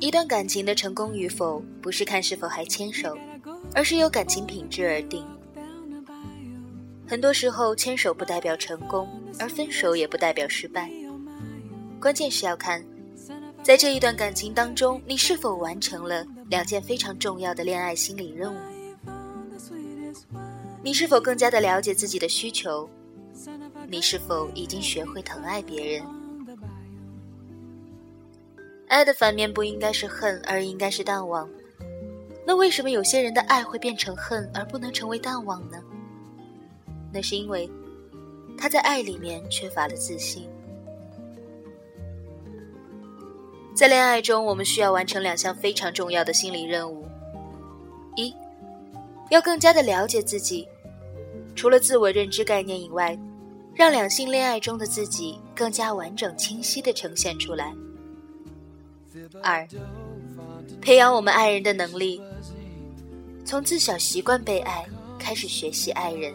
一段感情的成功与否，不是看是否还牵手，而是由感情品质而定。很多时候，牵手不代表成功，而分手也不代表失败。关键是要看，在这一段感情当中，你是否完成了两件非常重要的恋爱心理任务。你是否更加的了解自己的需求？你是否已经学会疼爱别人？爱的反面不应该是恨，而应该是淡忘。那为什么有些人的爱会变成恨，而不能成为淡忘呢？那是因为他在爱里面缺乏了自信。在恋爱中，我们需要完成两项非常重要的心理任务：一，要更加的了解自己，除了自我认知概念以外，让两性恋爱中的自己更加完整、清晰的呈现出来；二，培养我们爱人的能力，从自小习惯被爱，开始学习爱人。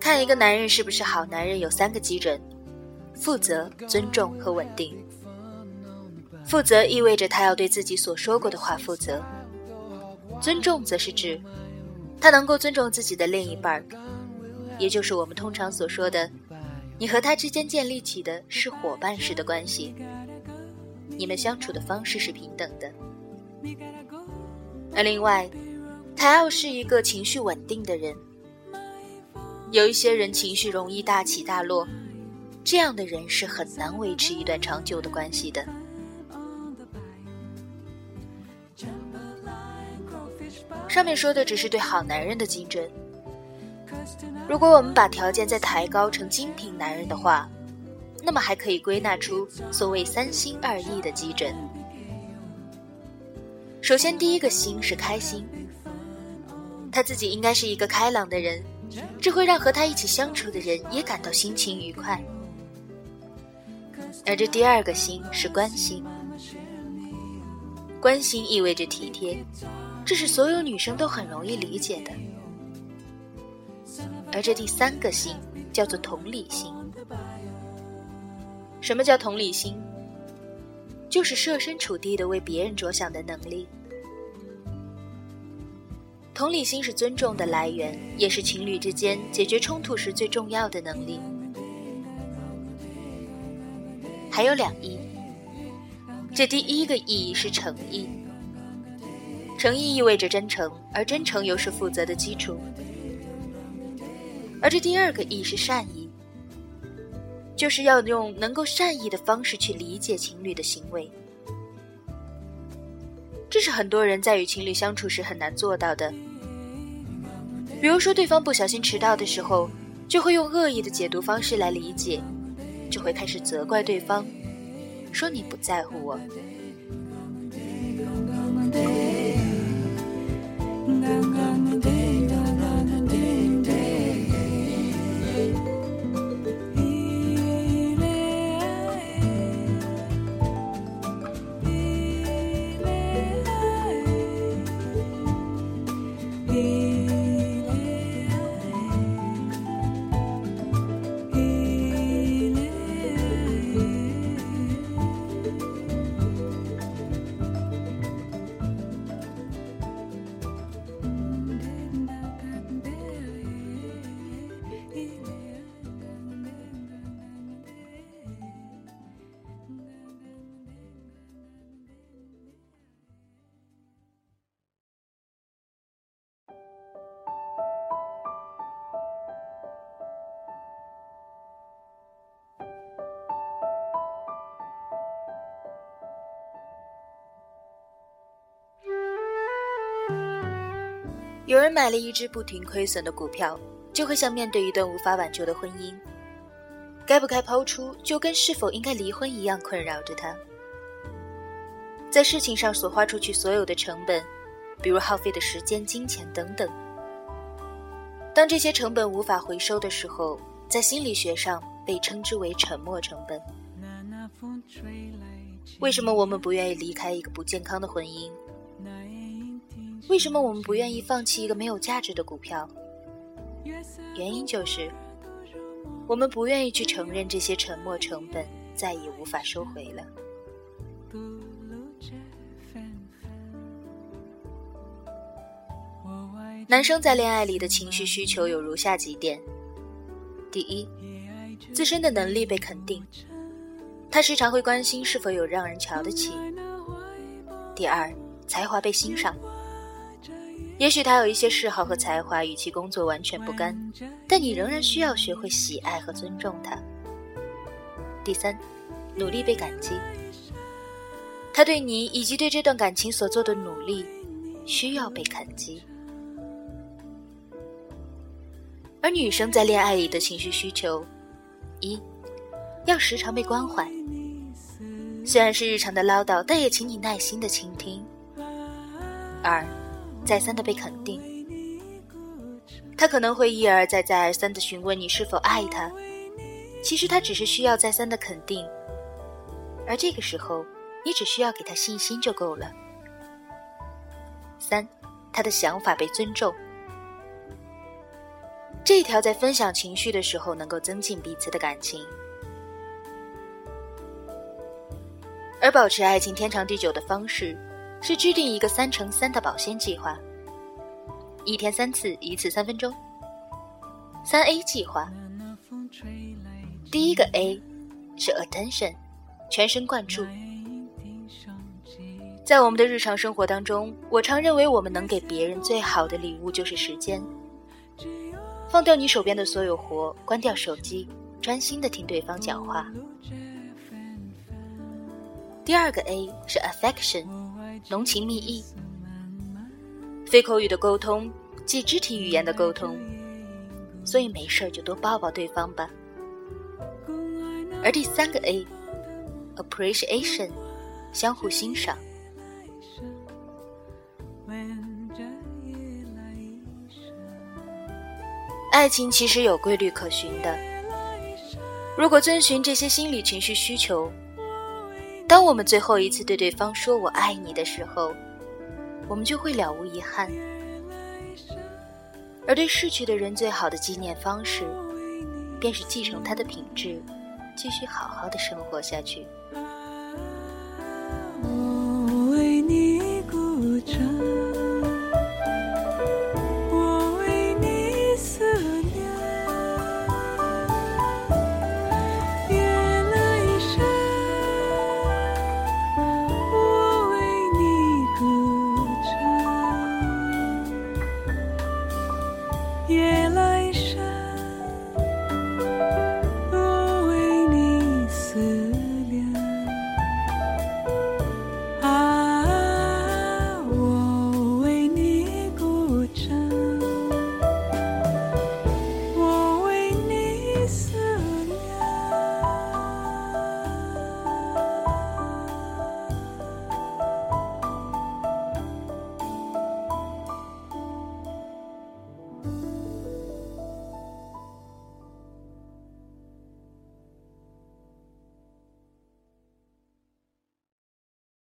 看一个男人是不是好男人，有三个基准：负责、尊重和稳定。负责意味着他要对自己所说过的话负责；尊重则是指他能够尊重自己的另一半，也就是我们通常所说的，你和他之间建立起的是伙伴式的关系，你们相处的方式是平等的。而另外，他要是一个情绪稳定的人。有一些人情绪容易大起大落，这样的人是很难维持一段长久的关系的。上面说的只是对好男人的竞争，如果我们把条件再抬高成精品男人的话，那么还可以归纳出所谓三心二意的基准。首先，第一个心是开心，他自己应该是一个开朗的人。这会让和他一起相处的人也感到心情愉快，而这第二个心是关心，关心意味着体贴，这是所有女生都很容易理解的。而这第三个心叫做同理心。什么叫同理心？就是设身处地的为别人着想的能力。同理心是尊重的来源，也是情侣之间解决冲突时最重要的能力。还有两意，这第一个意义是诚意，诚意意味着真诚，而真诚又是负责的基础。而这第二个义是善意，就是要用能够善意的方式去理解情侣的行为。这是很多人在与情侣相处时很难做到的。比如说，对方不小心迟到的时候，就会用恶意的解读方式来理解，就会开始责怪对方，说你不在乎我。有人买了一只不停亏损的股票，就会像面对一段无法挽救的婚姻，该不该抛出，就跟是否应该离婚一样困扰着他。在事情上所花出去所有的成本，比如耗费的时间、金钱等等，当这些成本无法回收的时候，在心理学上被称之为沉没成本。为什么我们不愿意离开一个不健康的婚姻？为什么我们不愿意放弃一个没有价值的股票？原因就是，我们不愿意去承认这些沉没成本，再也无法收回了。男生在恋爱里的情绪需求有如下几点：第一，自身的能力被肯定，他时常会关心是否有让人瞧得起；第二，才华被欣赏，也许他有一些嗜好和才华与其工作完全不干，但你仍然需要学会喜爱和尊重他；第三，努力被感激，他对你以及对这段感情所做的努力需要被感激。而女生在恋爱里的情绪需求，一，要时常被关怀。虽然是日常的唠叨，但也请你耐心的倾听。二，再三的被肯定。他可能会一而再、再而三的询问你是否爱他，其实他只是需要再三的肯定。而这个时候，你只需要给他信心就够了。三，他的想法被尊重。这一条在分享情绪的时候，能够增进彼此的感情。而保持爱情天长地久的方式，是制定一个三乘三的保鲜计划，一天三次，一次三分钟。三 A 计划，第一个 A 是 attention，全神贯注。在我们的日常生活当中，我常认为我们能给别人最好的礼物就是时间。放掉你手边的所有活，关掉手机，专心的听对方讲话。第二个 A 是 affection，浓情蜜意。非口语的沟通即肢体语言的沟通，所以没事就多抱抱对方吧。而第三个 A，appreciation，相互欣赏。爱情其实有规律可循的。如果遵循这些心理情绪需求，当我们最后一次对对方说我爱你的时候，我们就会了无遗憾。而对逝去的人最好的纪念方式，便是继承他的品质，继续好好的生活下去。